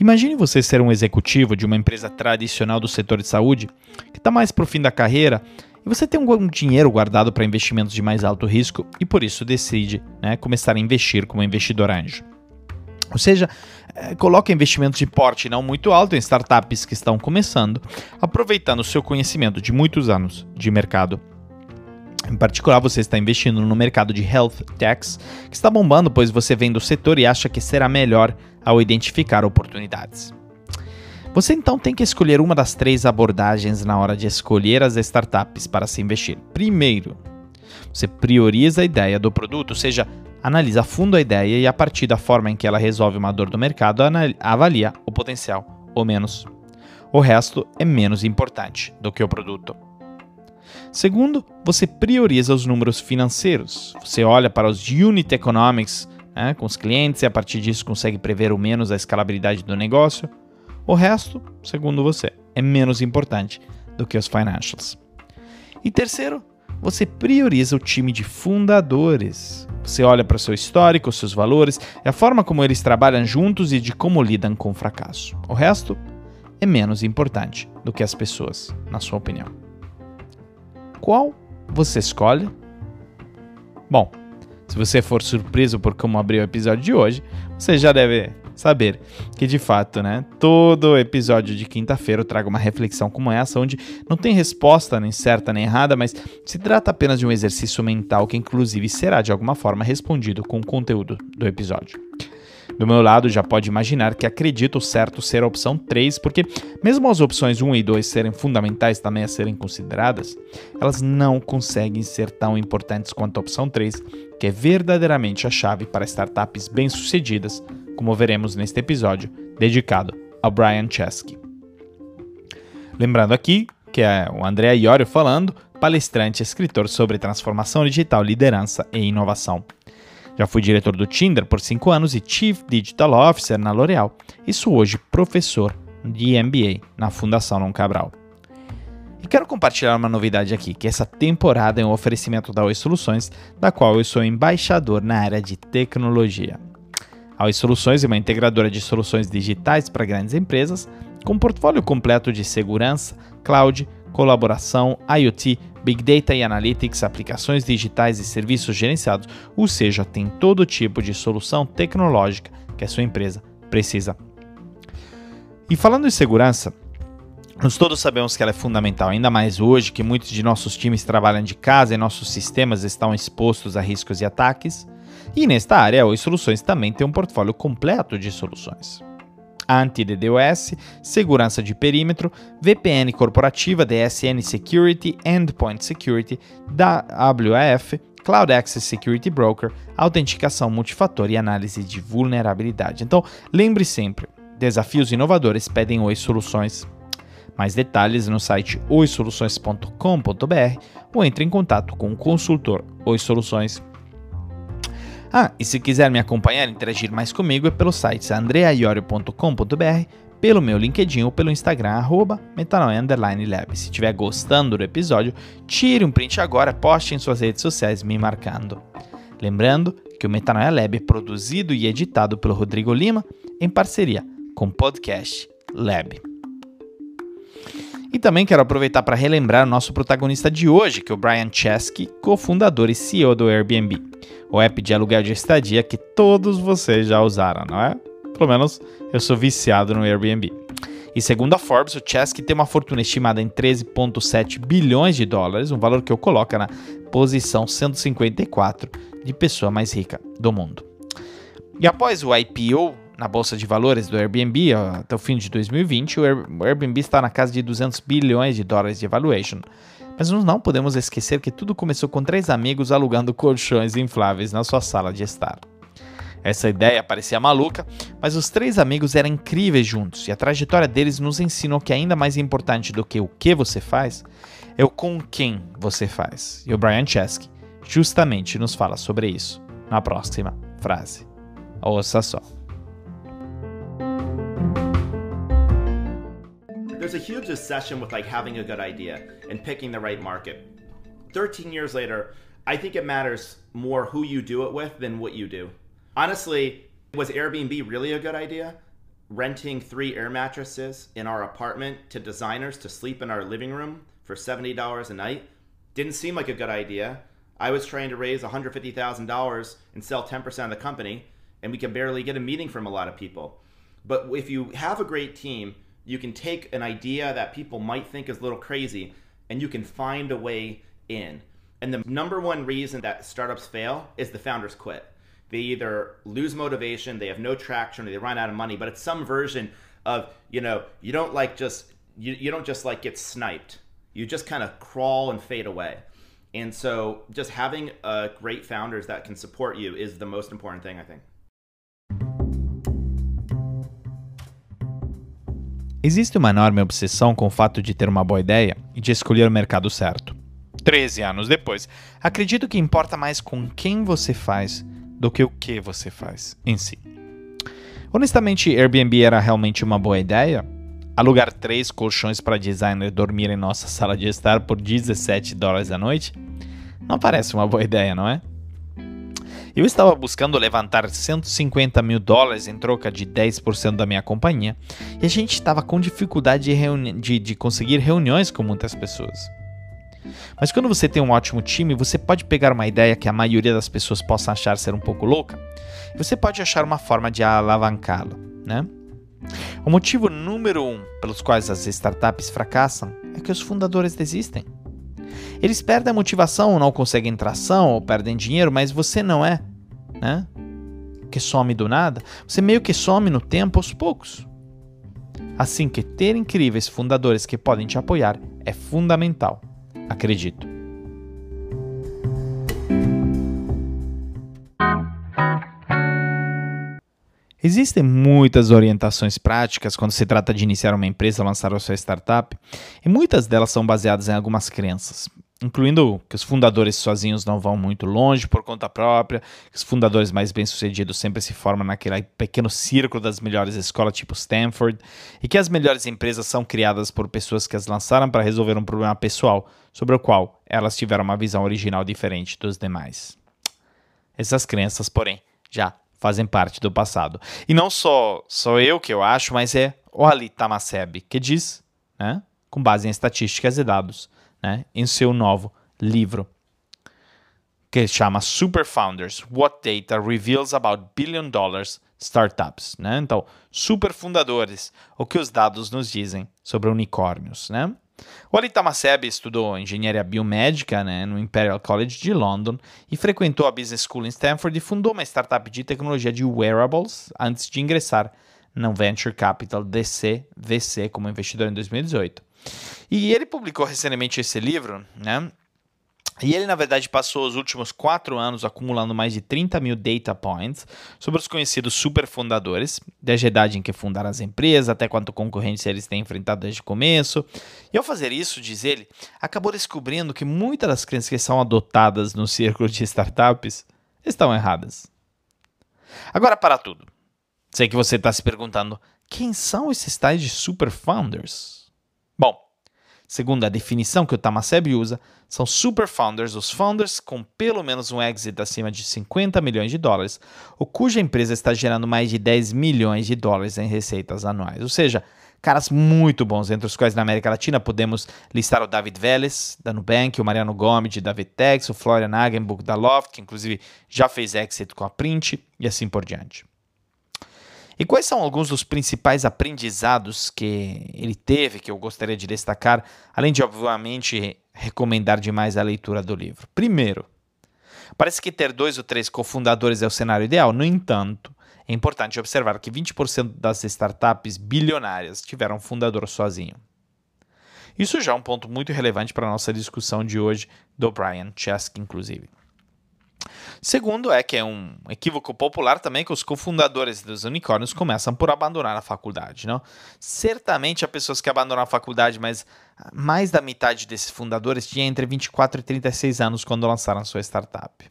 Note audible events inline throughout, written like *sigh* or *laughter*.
Imagine você ser um executivo de uma empresa tradicional do setor de saúde, que está mais para o fim da carreira, e você tem um dinheiro guardado para investimentos de mais alto risco e por isso decide né, começar a investir como investidor anjo. Ou seja, é, coloca investimentos de porte não muito alto em startups que estão começando, aproveitando o seu conhecimento de muitos anos de mercado. Em particular, você está investindo no mercado de health techs, que está bombando, pois você vem do setor e acha que será melhor ao identificar oportunidades. Você então tem que escolher uma das três abordagens na hora de escolher as startups para se investir. Primeiro, você prioriza a ideia do produto, ou seja, analisa a fundo a ideia e, a partir da forma em que ela resolve uma dor do mercado, avalia o potencial ou menos. O resto é menos importante do que o produto. Segundo, você prioriza os números financeiros. Você olha para os unit economics né, com os clientes e a partir disso consegue prever o menos a escalabilidade do negócio. O resto, segundo você, é menos importante do que os financials. E terceiro, você prioriza o time de fundadores. Você olha para o seu histórico, seus valores, a forma como eles trabalham juntos e de como lidam com o fracasso. O resto é menos importante do que as pessoas, na sua opinião. Qual você escolhe? Bom, se você for surpreso por como abriu o episódio de hoje, você já deve saber que de fato, né, todo episódio de quinta-feira eu trago uma reflexão como essa, onde não tem resposta nem certa nem errada, mas se trata apenas de um exercício mental que inclusive será de alguma forma respondido com o conteúdo do episódio. Do meu lado, já pode imaginar que acredito certo ser a opção 3, porque, mesmo as opções 1 e 2 serem fundamentais também a serem consideradas, elas não conseguem ser tão importantes quanto a opção 3, que é verdadeiramente a chave para startups bem-sucedidas como veremos neste episódio dedicado ao Brian Chesky. Lembrando aqui que é o André Iorio falando, palestrante e escritor sobre transformação digital, liderança e inovação. Já fui diretor do Tinder por 5 anos e Chief Digital Officer na L'Oréal e sou hoje professor de MBA na Fundação Non Cabral. E quero compartilhar uma novidade aqui, que essa temporada é um oferecimento da Oi Soluções, da qual eu sou embaixador na área de tecnologia. A Oi Soluções é uma integradora de soluções digitais para grandes empresas, com um portfólio completo de segurança, cloud, colaboração, IoT, Big Data e Analytics, aplicações digitais e serviços gerenciados, ou seja, tem todo tipo de solução tecnológica que a sua empresa precisa. E falando em segurança, nós todos sabemos que ela é fundamental, ainda mais hoje que muitos de nossos times trabalham de casa e nossos sistemas estão expostos a riscos e ataques. E nesta área, a Soluções também tem um portfólio completo de soluções. Anti-DDoS, segurança de perímetro, VPN corporativa, DSN Security, Endpoint Security, WAF, Cloud Access Security Broker, autenticação multifator e análise de vulnerabilidade. Então, lembre sempre, desafios inovadores pedem Oi Soluções. Mais detalhes no site oisoluções.com.br ou entre em contato com o consultor Oi Soluções. Ah, e se quiser me acompanhar e interagir mais comigo é pelo site andreaiorio.com.br, pelo meu LinkedIn ou pelo Instagram, arroba metanoia_lab. Se estiver gostando do episódio, tire um print agora, poste em suas redes sociais me marcando. Lembrando que o Metanoia Lab é produzido e editado pelo Rodrigo Lima em parceria com o Podcast Lab. E também quero aproveitar para relembrar o nosso protagonista de hoje, que é o Brian Chesky, cofundador e CEO do Airbnb, o app de aluguel de estadia que todos vocês já usaram, não é? Pelo menos eu sou viciado no Airbnb. E segundo a Forbes, o Chesky tem uma fortuna estimada em 13,7 bilhões de dólares, um valor que o coloca na posição 154 de pessoa mais rica do mundo. E após o IPO na bolsa de valores do Airbnb até o fim de 2020, o Airbnb está na casa de 200 bilhões de dólares de valuation. Mas nós não podemos esquecer que tudo começou com três amigos alugando colchões infláveis na sua sala de estar. Essa ideia parecia maluca, mas os três amigos eram incríveis juntos e a trajetória deles nos ensinou que ainda mais importante do que o que você faz é o com quem você faz. E o Brian Chesky justamente nos fala sobre isso na próxima frase. Ouça só. There's a huge obsession with like having a good idea and picking the right market. 13 years later, I think it matters more who you do it with than what you do. Honestly, was Airbnb really a good idea? renting three air mattresses in our apartment to designers to sleep in our living room for $70 a night didn't seem like a good idea. I was trying to raise $150,000 and sell 10% of the company, and we can barely get a meeting from a lot of people. But if you have a great team, you can take an idea that people might think is a little crazy and you can find a way in. And the number one reason that startups fail is the founders quit. They either lose motivation, they have no traction, or they run out of money, but it's some version of, you know, you don't like just you, you don't just like get sniped. You just kind of crawl and fade away. And so just having uh, great founders that can support you is the most important thing, I think. Existe uma enorme obsessão com o fato de ter uma boa ideia e de escolher o mercado certo. 13 anos depois, acredito que importa mais com quem você faz do que o que você faz em si. Honestamente, Airbnb era realmente uma boa ideia? Alugar três colchões para designer dormir em nossa sala de estar por 17 dólares a noite? Não parece uma boa ideia, não é? Eu estava buscando levantar 150 mil dólares em troca de 10% da minha companhia e a gente estava com dificuldade de, de, de conseguir reuniões com muitas pessoas. Mas quando você tem um ótimo time, você pode pegar uma ideia que a maioria das pessoas possa achar ser um pouco louca e você pode achar uma forma de alavancá-la, né? O motivo número um pelos quais as startups fracassam é que os fundadores desistem. Eles perdem a motivação, não conseguem tração ou perdem dinheiro, mas você não é, né? Que some do nada. Você meio que some no tempo aos poucos. Assim que ter incríveis fundadores que podem te apoiar é fundamental, acredito. Existem muitas orientações práticas quando se trata de iniciar uma empresa lançar a sua startup, e muitas delas são baseadas em algumas crenças, incluindo que os fundadores sozinhos não vão muito longe por conta própria, que os fundadores mais bem-sucedidos sempre se formam naquele pequeno círculo das melhores escolas tipo Stanford, e que as melhores empresas são criadas por pessoas que as lançaram para resolver um problema pessoal sobre o qual elas tiveram uma visão original diferente dos demais. Essas crenças, porém, já fazem parte do passado. E não só sou eu que eu acho, mas é o Ali Tamaseb que diz, né, com base em estatísticas e dados, né, em seu novo livro que chama Super Founders: What Data Reveals About Billion Dollars Startups, né? Então, super fundadores, o que os dados nos dizem sobre unicórnios, né? O Ali estudou engenharia biomédica né, no Imperial College de London e frequentou a Business School em Stanford e fundou uma startup de tecnologia de wearables antes de ingressar no Venture Capital DC VC como investidor em 2018. E ele publicou recentemente esse livro, né, e ele, na verdade, passou os últimos quatro anos acumulando mais de 30 mil data points sobre os conhecidos superfundadores, desde a idade em que fundaram as empresas até quanto concorrência eles têm enfrentado desde o começo. E ao fazer isso, diz ele, acabou descobrindo que muitas das crenças que são adotadas no círculo de startups estão erradas. Agora, para tudo. Sei que você está se perguntando, quem são esses tais de superfounders? Bom, Segundo a definição que o Tamaseb usa, são super founders os founders com pelo menos um exit acima de 50 milhões de dólares, ou cuja empresa está gerando mais de 10 milhões de dólares em receitas anuais. Ou seja, caras muito bons, entre os quais na América Latina podemos listar o David Vélez, da Nubank, o Mariano Gomes, de David Tex, o Florian Hagenbuch, da Loft, que inclusive já fez exit com a Print, e assim por diante. E quais são alguns dos principais aprendizados que ele teve, que eu gostaria de destacar, além de, obviamente, recomendar demais a leitura do livro? Primeiro, parece que ter dois ou três cofundadores é o cenário ideal, no entanto, é importante observar que 20% das startups bilionárias tiveram um fundador sozinho. Isso já é um ponto muito relevante para a nossa discussão de hoje do Brian Chesky, inclusive. Segundo é que é um equívoco popular também que os cofundadores dos unicórnios começam por abandonar a faculdade, não? Certamente há pessoas que abandonam a faculdade, mas mais da metade desses fundadores tinha entre 24 e 36 anos quando lançaram sua startup.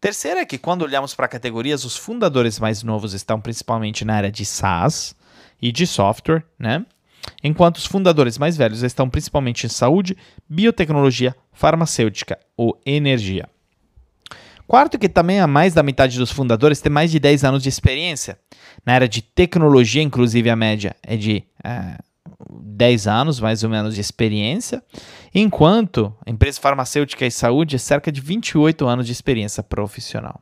Terceiro é que quando olhamos para categorias, os fundadores mais novos estão principalmente na área de SaaS e de software, né? Enquanto os fundadores mais velhos estão principalmente em saúde, biotecnologia, farmacêutica ou energia. Quarto, que também a mais da metade dos fundadores tem mais de 10 anos de experiência. Na área de tecnologia, inclusive, a média é de é, 10 anos, mais ou menos, de experiência, enquanto empresa farmacêutica e saúde é cerca de 28 anos de experiência profissional.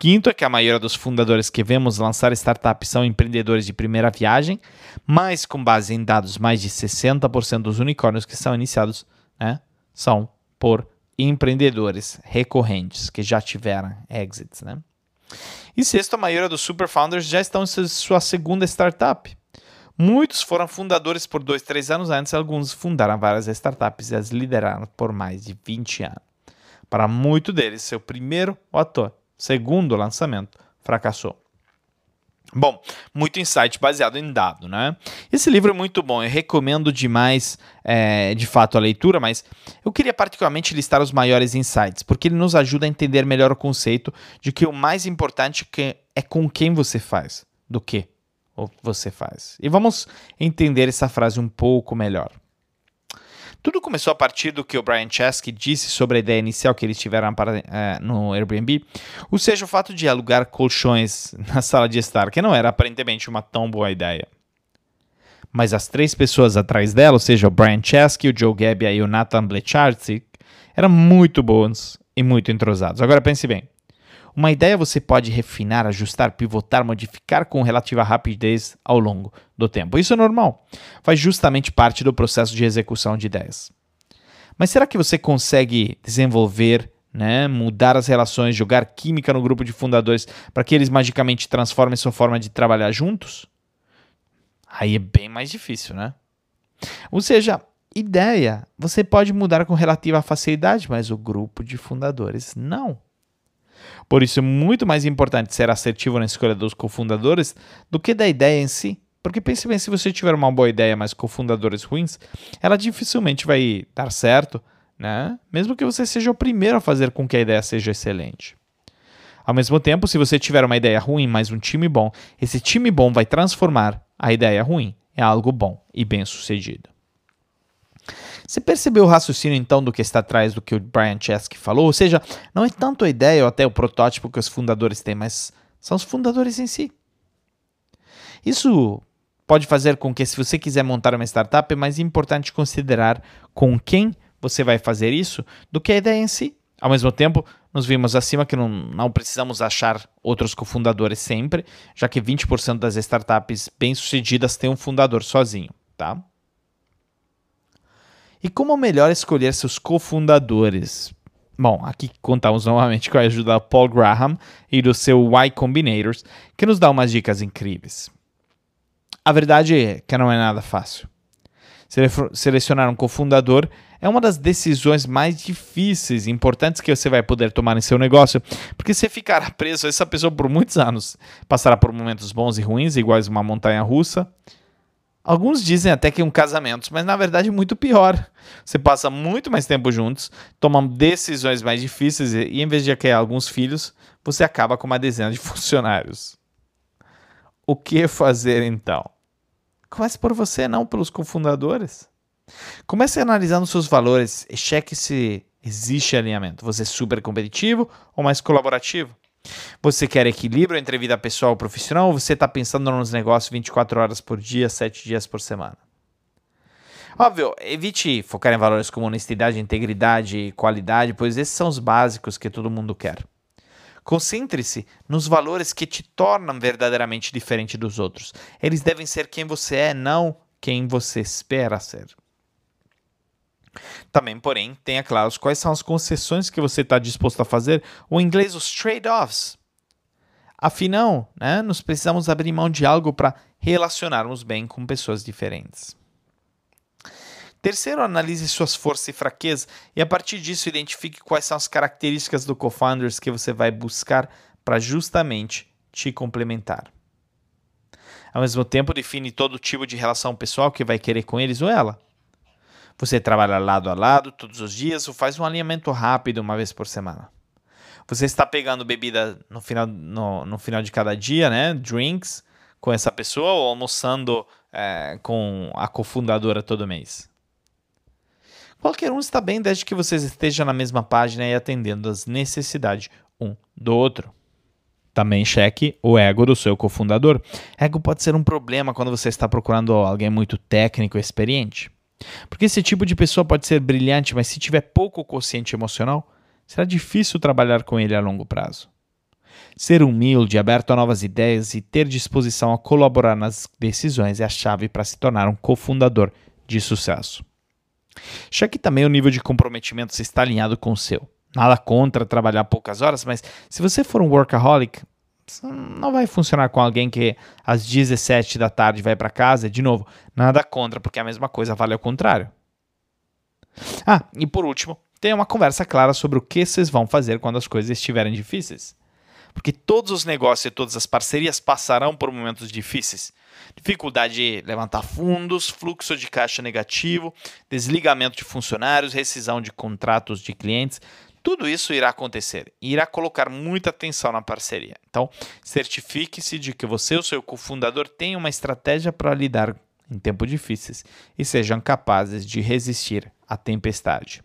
Quinto é que a maioria dos fundadores que vemos lançar startups são empreendedores de primeira viagem, mas com base em dados, mais de 60% dos unicórnios que são iniciados né, são por empreendedores recorrentes que já tiveram exits. Né? E sexto, a maioria dos super founders já estão em sua segunda startup. Muitos foram fundadores por dois, três anos antes, alguns fundaram várias startups e as lideraram por mais de 20 anos. Para muitos deles, seu primeiro ator segundo lançamento, fracassou. Bom, muito insight baseado em dado, né? Esse livro é muito bom, eu recomendo demais, é, de fato, a leitura, mas eu queria particularmente listar os maiores insights, porque ele nos ajuda a entender melhor o conceito de que o mais importante é com quem você faz, do que você faz. E vamos entender essa frase um pouco melhor. Tudo começou a partir do que o Brian Chesky disse sobre a ideia inicial que eles tiveram para, uh, no Airbnb, ou seja, o fato de alugar colchões *laughs* na sala de estar, que não era aparentemente uma tão boa ideia. Mas as três pessoas atrás dela, ou seja, o Brian Chesky, o Joe Gebbia e o Nathan Blecharczyk, eram muito bons e muito entrosados. Agora pense bem. Uma ideia você pode refinar, ajustar, pivotar, modificar com relativa rapidez ao longo do tempo. Isso é normal. Faz justamente parte do processo de execução de ideias. Mas será que você consegue desenvolver, né, mudar as relações, jogar química no grupo de fundadores para que eles magicamente transformem sua forma de trabalhar juntos? Aí é bem mais difícil, né? Ou seja, ideia você pode mudar com relativa facilidade, mas o grupo de fundadores não. Por isso é muito mais importante ser assertivo na escolha dos cofundadores do que da ideia em si. Porque pense bem, se você tiver uma boa ideia, mas cofundadores ruins, ela dificilmente vai dar certo, né? Mesmo que você seja o primeiro a fazer com que a ideia seja excelente. Ao mesmo tempo, se você tiver uma ideia ruim, mas um time bom, esse time bom vai transformar a ideia ruim em algo bom e bem sucedido. Você percebeu o raciocínio então do que está atrás do que o Brian Chesky falou? Ou seja, não é tanto a ideia ou até o protótipo que os fundadores têm, mas são os fundadores em si. Isso pode fazer com que, se você quiser montar uma startup, é mais importante considerar com quem você vai fazer isso do que a ideia em si. Ao mesmo tempo, nos vimos acima que não, não precisamos achar outros cofundadores sempre, já que 20% das startups bem-sucedidas têm um fundador sozinho, tá? E como melhor escolher seus cofundadores? Bom, aqui contamos novamente com a ajuda do Paul Graham e do seu Y Combinators, que nos dá umas dicas incríveis. A verdade é que não é nada fácil. Selecionar um cofundador é uma das decisões mais difíceis e importantes que você vai poder tomar em seu negócio, porque você ficará preso a essa pessoa por muitos anos. Passará por momentos bons e ruins, iguais uma montanha russa, Alguns dizem até que um casamento, mas na verdade é muito pior. Você passa muito mais tempo juntos, toma decisões mais difíceis e, em vez de criar alguns filhos, você acaba com uma dezena de *laughs* funcionários. O que fazer então? Comece por você, não pelos cofundadores. Comece analisando seus valores e cheque se existe alinhamento. Você é super competitivo ou mais colaborativo? Você quer equilíbrio entre vida pessoal e profissional ou você está pensando nos negócios 24 horas por dia, 7 dias por semana? Óbvio, evite focar em valores como honestidade, integridade e qualidade, pois esses são os básicos que todo mundo quer. Concentre-se nos valores que te tornam verdadeiramente diferente dos outros. Eles devem ser quem você é, não quem você espera ser. Também, porém, tenha claro quais são as concessões que você está disposto a fazer, ou em inglês, os trade-offs. Afinal, né, nós precisamos abrir mão de algo para relacionarmos bem com pessoas diferentes. Terceiro, analise suas forças e fraquezas e a partir disso identifique quais são as características do co-founders que você vai buscar para justamente te complementar. Ao mesmo tempo, define todo tipo de relação pessoal que vai querer com eles ou ela. Você trabalha lado a lado todos os dias ou faz um alinhamento rápido uma vez por semana? Você está pegando bebida no final, no, no final de cada dia, né? Drinks com essa pessoa ou almoçando é, com a cofundadora todo mês? Qualquer um está bem desde que vocês estejam na mesma página e atendendo às necessidades um do outro. Também cheque o ego do seu cofundador. Ego pode ser um problema quando você está procurando alguém muito técnico e experiente. Porque esse tipo de pessoa pode ser brilhante, mas se tiver pouco consciente emocional, será difícil trabalhar com ele a longo prazo. Ser humilde, aberto a novas ideias e ter disposição a colaborar nas decisões é a chave para se tornar um cofundador de sucesso. Cheque também o nível de comprometimento se está alinhado com o seu. Nada contra trabalhar poucas horas, mas se você for um workaholic, não vai funcionar com alguém que às 17 da tarde vai para casa. De novo, nada contra, porque a mesma coisa vale ao contrário. Ah, e por último, tenha uma conversa clara sobre o que vocês vão fazer quando as coisas estiverem difíceis. Porque todos os negócios e todas as parcerias passarão por momentos difíceis. Dificuldade de levantar fundos, fluxo de caixa negativo, desligamento de funcionários, rescisão de contratos de clientes. Tudo isso irá acontecer e irá colocar muita atenção na parceria. Então, certifique-se de que você e o seu cofundador têm uma estratégia para lidar em tempos difíceis e sejam capazes de resistir à tempestade.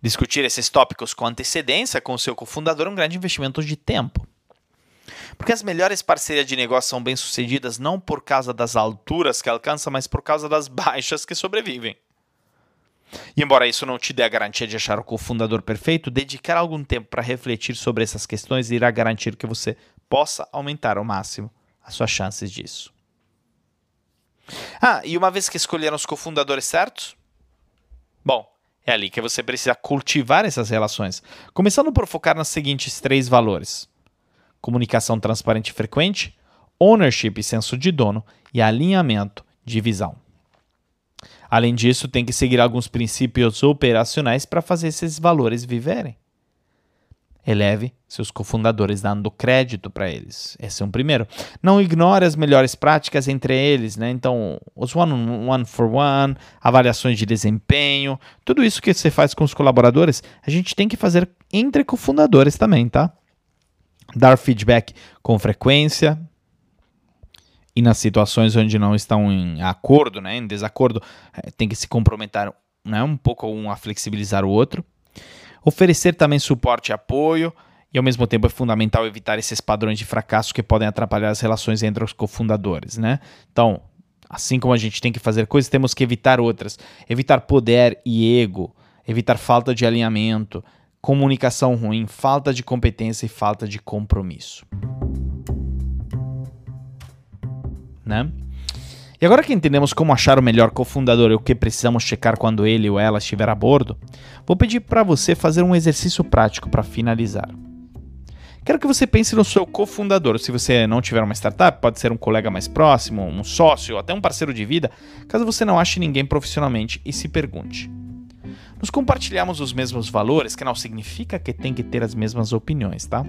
Discutir esses tópicos com antecedência com o seu cofundador é um grande investimento de tempo. Porque as melhores parcerias de negócio são bem-sucedidas não por causa das alturas que alcançam, mas por causa das *laughs* baixas que sobrevivem. E embora isso não te dê a garantia de achar o cofundador perfeito, dedicar algum tempo para refletir sobre essas questões irá garantir que você possa aumentar ao máximo as suas chances disso. Ah, e uma vez que escolheram os cofundadores certos, bom, é ali que você precisa cultivar essas relações, começando por focar nos seguintes três valores: comunicação transparente e frequente, ownership e senso de dono e alinhamento de visão. Além disso, tem que seguir alguns princípios operacionais para fazer esses valores viverem. Eleve seus cofundadores dando crédito para eles. Esse é um primeiro. Não ignore as melhores práticas entre eles, né? Então, os one, one for one, avaliações de desempenho, tudo isso que você faz com os colaboradores, a gente tem que fazer entre cofundadores também, tá? Dar feedback com frequência, e nas situações onde não estão em acordo, né, em desacordo, eh, tem que se comprometer né, um pouco um a flexibilizar o outro. Oferecer também suporte e apoio, e ao mesmo tempo é fundamental evitar esses padrões de fracasso que podem atrapalhar as relações entre os cofundadores, né? Então, assim como a gente tem que fazer coisas, temos que evitar outras. Evitar poder e ego, evitar falta de alinhamento, comunicação ruim, falta de competência e falta de compromisso. Né? E agora que entendemos como achar o melhor cofundador e o que precisamos checar quando ele ou ela estiver a bordo, vou pedir para você fazer um exercício prático para finalizar. Quero que você pense no seu cofundador. Se você não tiver uma startup, pode ser um colega mais próximo, um sócio, até um parceiro de vida, caso você não ache ninguém profissionalmente e se pergunte: Nos compartilhamos os mesmos valores, que não significa que tem que ter as mesmas opiniões, tá?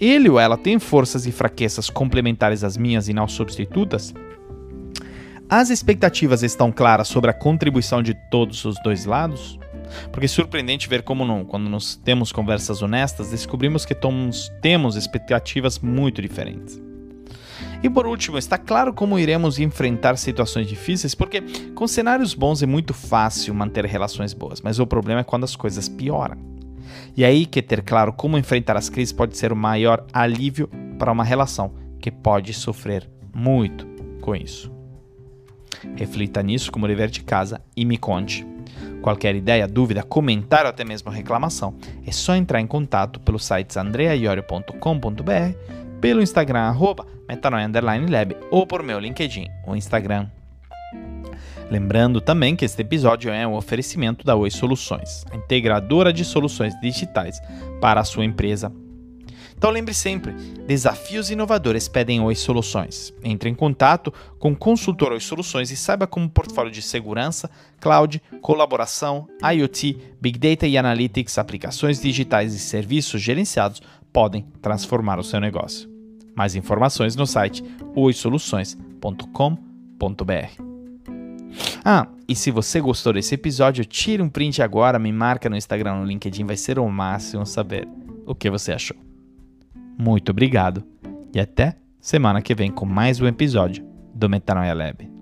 Ele ou ela tem forças e fraquezas complementares às minhas e não substitutas? As expectativas estão claras sobre a contribuição de todos os dois lados? Porque é surpreendente ver como, não, quando nós temos conversas honestas, descobrimos que tomos, temos expectativas muito diferentes. E por último, está claro como iremos enfrentar situações difíceis, porque com cenários bons é muito fácil manter relações boas, mas o problema é quando as coisas pioram. E aí que ter claro como enfrentar as crises pode ser o maior alívio para uma relação que pode sofrer muito com isso. Reflita nisso como dever de casa e me conte. Qualquer ideia, dúvida, comentário ou até mesmo reclamação, é só entrar em contato pelo site andreaiorio.com.br, pelo Instagram arroba metanoia_lab ou por meu LinkedIn ou Instagram. Lembrando também que este episódio é um oferecimento da Oi Soluções, a integradora de soluções digitais para a sua empresa então lembre sempre, desafios inovadores pedem Oi Soluções. Entre em contato com o consultor Oi Soluções e saiba como o portfólio de segurança, cloud, colaboração, IoT, Big Data e Analytics, aplicações digitais e serviços gerenciados podem transformar o seu negócio. Mais informações no site oisoluções.com.br. Ah, e se você gostou desse episódio, tire um print agora, me marca no Instagram, no LinkedIn, vai ser o máximo saber o que você achou. Muito obrigado e até semana que vem com mais um episódio do Metanoia Lab.